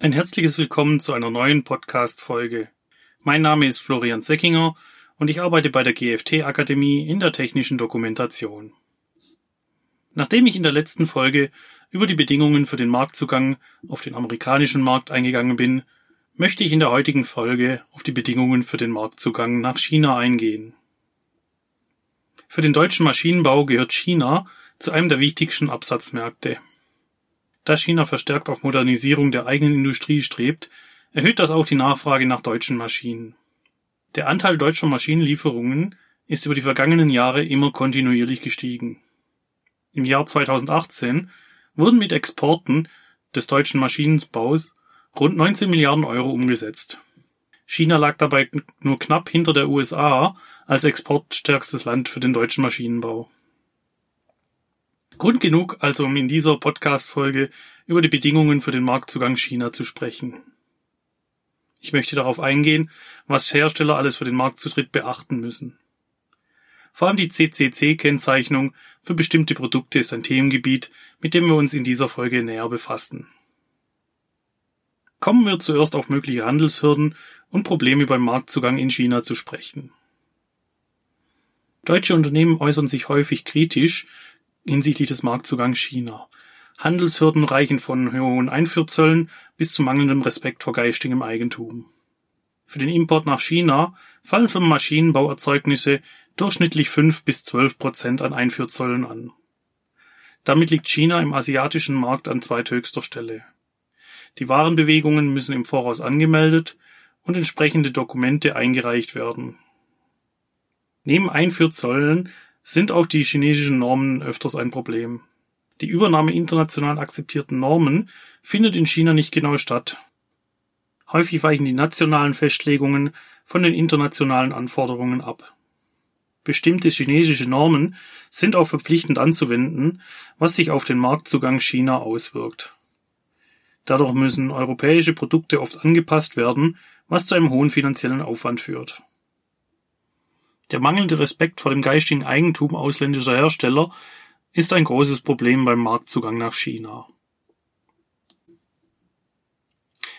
Ein herzliches Willkommen zu einer neuen Podcast-Folge. Mein Name ist Florian Seckinger und ich arbeite bei der GFT Akademie in der technischen Dokumentation. Nachdem ich in der letzten Folge über die Bedingungen für den Marktzugang auf den amerikanischen Markt eingegangen bin, möchte ich in der heutigen Folge auf die Bedingungen für den Marktzugang nach China eingehen. Für den deutschen Maschinenbau gehört China zu einem der wichtigsten Absatzmärkte. Da China verstärkt auf Modernisierung der eigenen Industrie strebt, erhöht das auch die Nachfrage nach deutschen Maschinen. Der Anteil deutscher Maschinenlieferungen ist über die vergangenen Jahre immer kontinuierlich gestiegen. Im Jahr 2018 wurden mit Exporten des deutschen Maschinenbaus rund 19 Milliarden Euro umgesetzt. China lag dabei nur knapp hinter der USA als exportstärkstes Land für den deutschen Maschinenbau. Grund genug also, um in dieser Podcast-Folge über die Bedingungen für den Marktzugang China zu sprechen. Ich möchte darauf eingehen, was Hersteller alles für den Marktzutritt beachten müssen. Vor allem die CCC-Kennzeichnung für bestimmte Produkte ist ein Themengebiet, mit dem wir uns in dieser Folge näher befassen. Kommen wir zuerst auf mögliche Handelshürden und Probleme beim Marktzugang in China zu sprechen. Deutsche Unternehmen äußern sich häufig kritisch hinsichtlich des Marktzugangs China. Handelshürden reichen von hohen Einfuhrzöllen bis zu mangelndem Respekt vor geistigem Eigentum. Für den Import nach China fallen für Maschinenbauerzeugnisse durchschnittlich fünf bis zwölf Prozent an Einfuhrzöllen an. Damit liegt China im asiatischen Markt an zweithöchster Stelle. Die Warenbewegungen müssen im Voraus angemeldet und entsprechende Dokumente eingereicht werden. Neben Einfuhrzöllen sind auch die chinesischen Normen öfters ein Problem. Die Übernahme international akzeptierten Normen findet in China nicht genau statt. Häufig weichen die nationalen Festlegungen von den internationalen Anforderungen ab. Bestimmte chinesische Normen sind auch verpflichtend anzuwenden, was sich auf den Marktzugang China auswirkt. Dadurch müssen europäische Produkte oft angepasst werden, was zu einem hohen finanziellen Aufwand führt. Der mangelnde Respekt vor dem geistigen Eigentum ausländischer Hersteller ist ein großes Problem beim Marktzugang nach China.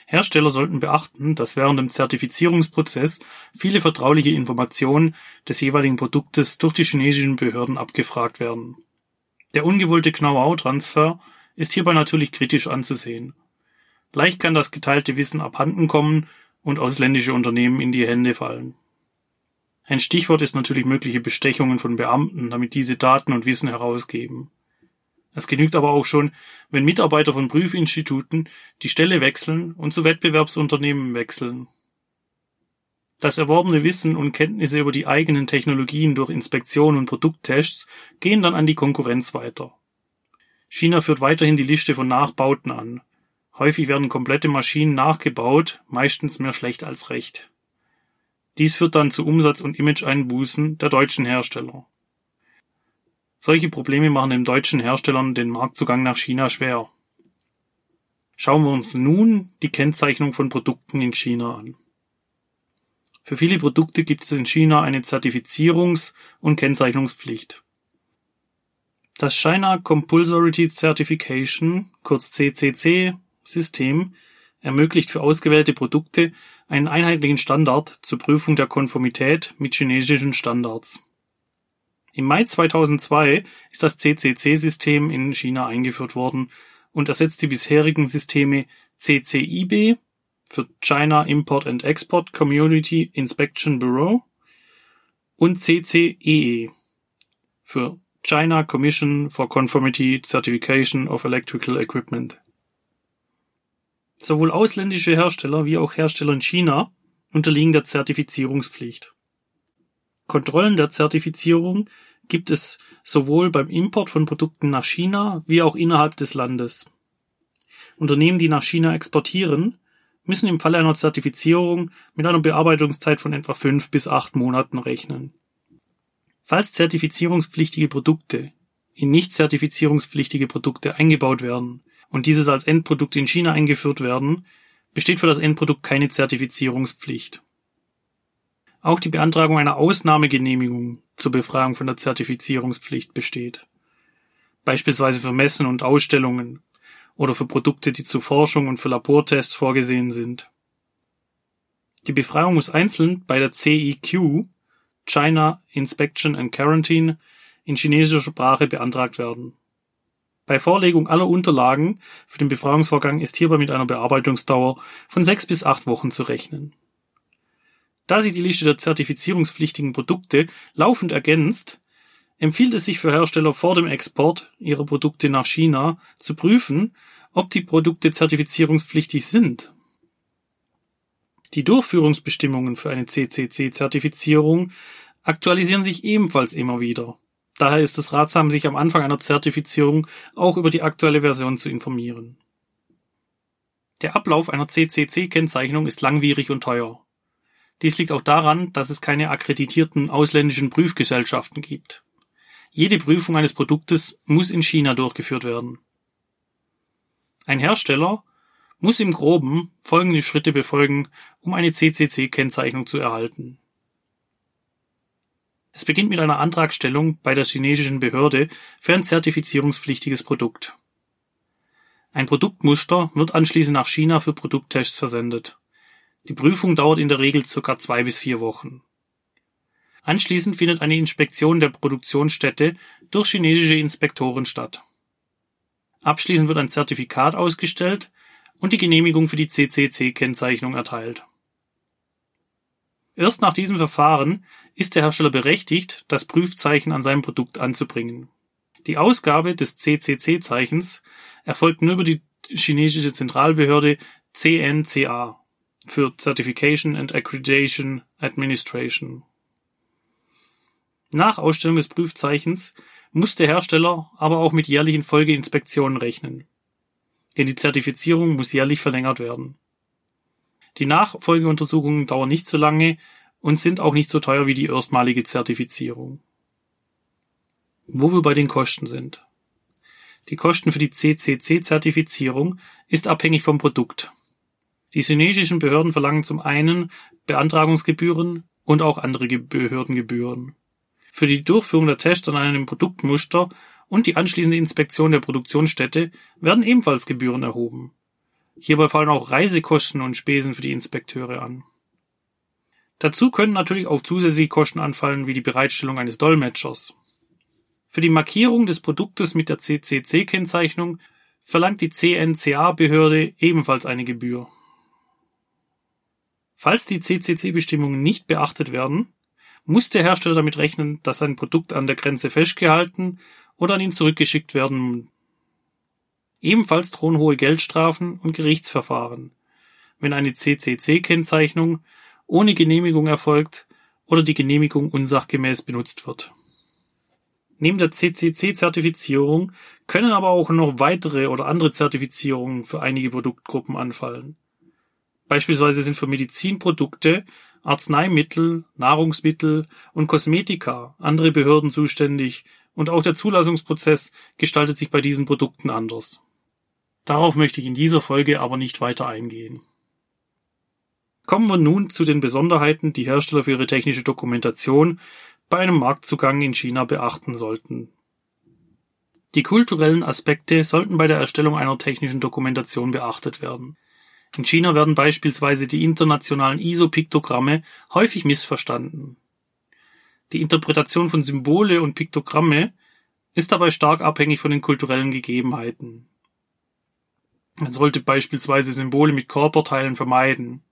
Hersteller sollten beachten, dass während dem Zertifizierungsprozess viele vertrauliche Informationen des jeweiligen Produktes durch die chinesischen Behörden abgefragt werden. Der ungewollte Know-how-Transfer ist hierbei natürlich kritisch anzusehen. Leicht kann das geteilte Wissen abhanden kommen und ausländische Unternehmen in die Hände fallen. Ein Stichwort ist natürlich mögliche Bestechungen von Beamten, damit diese Daten und Wissen herausgeben. Es genügt aber auch schon, wenn Mitarbeiter von Prüfinstituten die Stelle wechseln und zu Wettbewerbsunternehmen wechseln. Das erworbene Wissen und Kenntnisse über die eigenen Technologien durch Inspektion und Produkttests gehen dann an die Konkurrenz weiter. China führt weiterhin die Liste von Nachbauten an. Häufig werden komplette Maschinen nachgebaut, meistens mehr schlecht als recht. Dies führt dann zu Umsatz- und Imageeinbußen der deutschen Hersteller. Solche Probleme machen den deutschen Herstellern den Marktzugang nach China schwer. Schauen wir uns nun die Kennzeichnung von Produkten in China an. Für viele Produkte gibt es in China eine Zertifizierungs- und Kennzeichnungspflicht. Das China Compulsory Certification, kurz CCC, System ermöglicht für ausgewählte Produkte einen einheitlichen Standard zur Prüfung der Konformität mit chinesischen Standards. Im Mai 2002 ist das CCC-System in China eingeführt worden und ersetzt die bisherigen Systeme CCIB für China Import and Export Community Inspection Bureau und CCEE e für China Commission for Conformity Certification of Electrical Equipment. Sowohl ausländische Hersteller wie auch Hersteller in China unterliegen der Zertifizierungspflicht. Kontrollen der Zertifizierung gibt es sowohl beim Import von Produkten nach China wie auch innerhalb des Landes. Unternehmen, die nach China exportieren, müssen im Falle einer Zertifizierung mit einer Bearbeitungszeit von etwa fünf bis acht Monaten rechnen. Falls zertifizierungspflichtige Produkte in nicht zertifizierungspflichtige Produkte eingebaut werden und dieses als Endprodukt in China eingeführt werden, besteht für das Endprodukt keine Zertifizierungspflicht. Auch die Beantragung einer Ausnahmegenehmigung zur Befreiung von der Zertifizierungspflicht besteht. Beispielsweise für Messen und Ausstellungen oder für Produkte, die zur Forschung und für Labortests vorgesehen sind. Die Befreiung muss einzeln bei der CEQ China Inspection and Quarantine in chinesischer Sprache beantragt werden. Bei Vorlegung aller Unterlagen für den Befreiungsvorgang ist hierbei mit einer Bearbeitungsdauer von sechs bis acht Wochen zu rechnen. Da sich die Liste der zertifizierungspflichtigen Produkte laufend ergänzt, empfiehlt es sich für Hersteller vor dem Export ihrer Produkte nach China zu prüfen, ob die Produkte zertifizierungspflichtig sind. Die Durchführungsbestimmungen für eine CCC-Zertifizierung aktualisieren sich ebenfalls immer wieder. Daher ist es ratsam, sich am Anfang einer Zertifizierung auch über die aktuelle Version zu informieren. Der Ablauf einer CCC-Kennzeichnung ist langwierig und teuer. Dies liegt auch daran, dass es keine akkreditierten ausländischen Prüfgesellschaften gibt. Jede Prüfung eines Produktes muss in China durchgeführt werden. Ein Hersteller muss im Groben folgende Schritte befolgen, um eine CCC-Kennzeichnung zu erhalten. Es beginnt mit einer Antragstellung bei der chinesischen Behörde für ein zertifizierungspflichtiges Produkt. Ein Produktmuster wird anschließend nach China für Produkttests versendet. Die Prüfung dauert in der Regel circa zwei bis vier Wochen. Anschließend findet eine Inspektion der Produktionsstätte durch chinesische Inspektoren statt. Abschließend wird ein Zertifikat ausgestellt und die Genehmigung für die CCC-Kennzeichnung erteilt. Erst nach diesem Verfahren ist der Hersteller berechtigt, das Prüfzeichen an seinem Produkt anzubringen. Die Ausgabe des CCC-Zeichens erfolgt nur über die chinesische Zentralbehörde CNCA für Certification and Accreditation Administration. Nach Ausstellung des Prüfzeichens muss der Hersteller aber auch mit jährlichen Folgeinspektionen rechnen. Denn die Zertifizierung muss jährlich verlängert werden. Die Nachfolgeuntersuchungen dauern nicht so lange und sind auch nicht so teuer wie die erstmalige Zertifizierung. Wo wir bei den Kosten sind. Die Kosten für die CCC-Zertifizierung ist abhängig vom Produkt. Die chinesischen Behörden verlangen zum einen Beantragungsgebühren und auch andere Behördengebühren. Für die Durchführung der Tests an einem Produktmuster und die anschließende Inspektion der Produktionsstätte werden ebenfalls Gebühren erhoben. Hierbei fallen auch Reisekosten und Spesen für die Inspekteure an. Dazu können natürlich auch zusätzliche Kosten anfallen, wie die Bereitstellung eines Dolmetschers. Für die Markierung des Produktes mit der CCC-Kennzeichnung verlangt die CNCA-Behörde ebenfalls eine Gebühr. Falls die CCC-Bestimmungen nicht beachtet werden, muss der Hersteller damit rechnen, dass sein Produkt an der Grenze festgehalten oder an ihn zurückgeschickt werden Ebenfalls drohen hohe Geldstrafen und Gerichtsverfahren, wenn eine CCC-Kennzeichnung ohne Genehmigung erfolgt oder die Genehmigung unsachgemäß benutzt wird. Neben der CCC-Zertifizierung können aber auch noch weitere oder andere Zertifizierungen für einige Produktgruppen anfallen. Beispielsweise sind für Medizinprodukte, Arzneimittel, Nahrungsmittel und Kosmetika andere Behörden zuständig und auch der Zulassungsprozess gestaltet sich bei diesen Produkten anders. Darauf möchte ich in dieser Folge aber nicht weiter eingehen. Kommen wir nun zu den Besonderheiten, die Hersteller für ihre technische Dokumentation bei einem Marktzugang in China beachten sollten. Die kulturellen Aspekte sollten bei der Erstellung einer technischen Dokumentation beachtet werden. In China werden beispielsweise die internationalen ISO-Piktogramme häufig missverstanden. Die Interpretation von Symbole und Piktogramme ist dabei stark abhängig von den kulturellen Gegebenheiten. Man sollte beispielsweise Symbole mit Körperteilen vermeiden.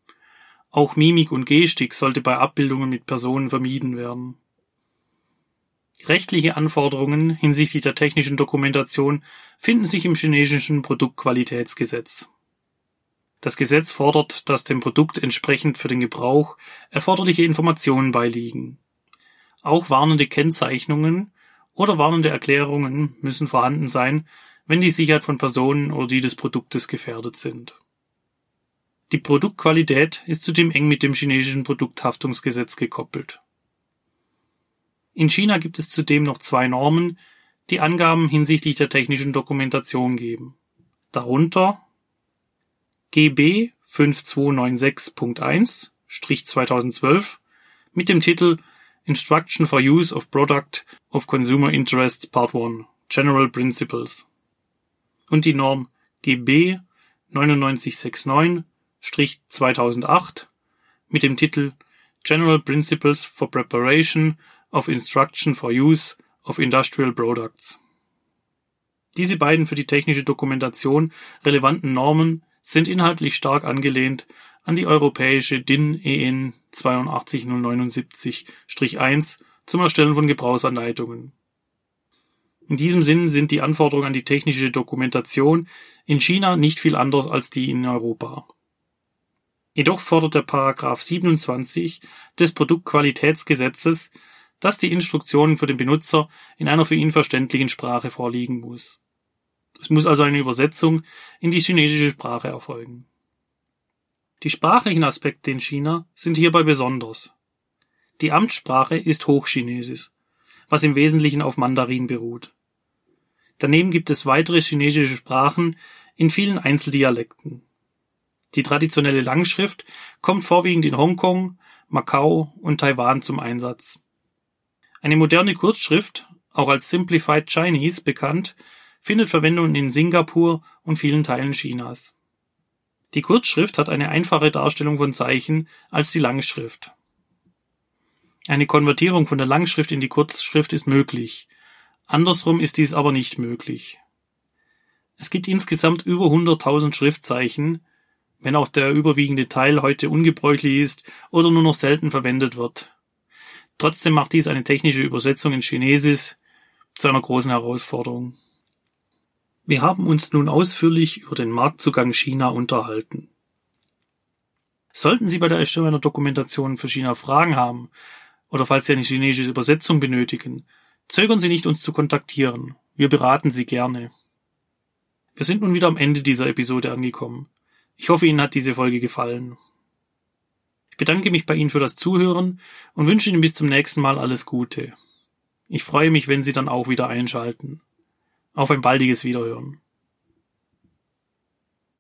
Auch Mimik und Gestik sollte bei Abbildungen mit Personen vermieden werden. Rechtliche Anforderungen hinsichtlich der technischen Dokumentation finden sich im chinesischen Produktqualitätsgesetz. Das Gesetz fordert, dass dem Produkt entsprechend für den Gebrauch erforderliche Informationen beiliegen. Auch warnende Kennzeichnungen oder warnende Erklärungen müssen vorhanden sein, wenn die Sicherheit von Personen oder die des Produktes gefährdet sind. Die Produktqualität ist zudem eng mit dem chinesischen Produkthaftungsgesetz gekoppelt. In China gibt es zudem noch zwei Normen, die Angaben hinsichtlich der technischen Dokumentation geben. Darunter GB 5296.1-2012 mit dem Titel Instruction for Use of Product of Consumer Interests Part 1 General Principles und die Norm GB 9969-2008 mit dem Titel General Principles for Preparation of Instruction for Use of Industrial Products. Diese beiden für die technische Dokumentation relevanten Normen sind inhaltlich stark angelehnt an die europäische DIN EN 82079-1 zum Erstellen von Gebrauchsanleitungen. In diesem Sinn sind die Anforderungen an die technische Dokumentation in China nicht viel anders als die in Europa. Jedoch fordert der Paragraph 27 des Produktqualitätsgesetzes, dass die Instruktionen für den Benutzer in einer für ihn verständlichen Sprache vorliegen muss. Es muss also eine Übersetzung in die chinesische Sprache erfolgen. Die sprachlichen Aspekte in China sind hierbei besonders. Die Amtssprache ist Hochchinesisch, was im Wesentlichen auf Mandarin beruht. Daneben gibt es weitere chinesische Sprachen in vielen Einzeldialekten. Die traditionelle Langschrift kommt vorwiegend in Hongkong, Macau und Taiwan zum Einsatz. Eine moderne Kurzschrift, auch als Simplified Chinese bekannt, findet Verwendung in Singapur und vielen Teilen Chinas. Die Kurzschrift hat eine einfache Darstellung von Zeichen als die Langschrift. Eine Konvertierung von der Langschrift in die Kurzschrift ist möglich, Andersrum ist dies aber nicht möglich. Es gibt insgesamt über 100.000 Schriftzeichen, wenn auch der überwiegende Teil heute ungebräuchlich ist oder nur noch selten verwendet wird. Trotzdem macht dies eine technische Übersetzung in Chinesisch zu einer großen Herausforderung. Wir haben uns nun ausführlich über den Marktzugang China unterhalten. Sollten Sie bei der Erstellung einer Dokumentation für China Fragen haben oder falls Sie eine chinesische Übersetzung benötigen, Zögern Sie nicht, uns zu kontaktieren. Wir beraten Sie gerne. Wir sind nun wieder am Ende dieser Episode angekommen. Ich hoffe, Ihnen hat diese Folge gefallen. Ich bedanke mich bei Ihnen für das Zuhören und wünsche Ihnen bis zum nächsten Mal alles Gute. Ich freue mich, wenn Sie dann auch wieder einschalten. Auf ein baldiges Wiederhören.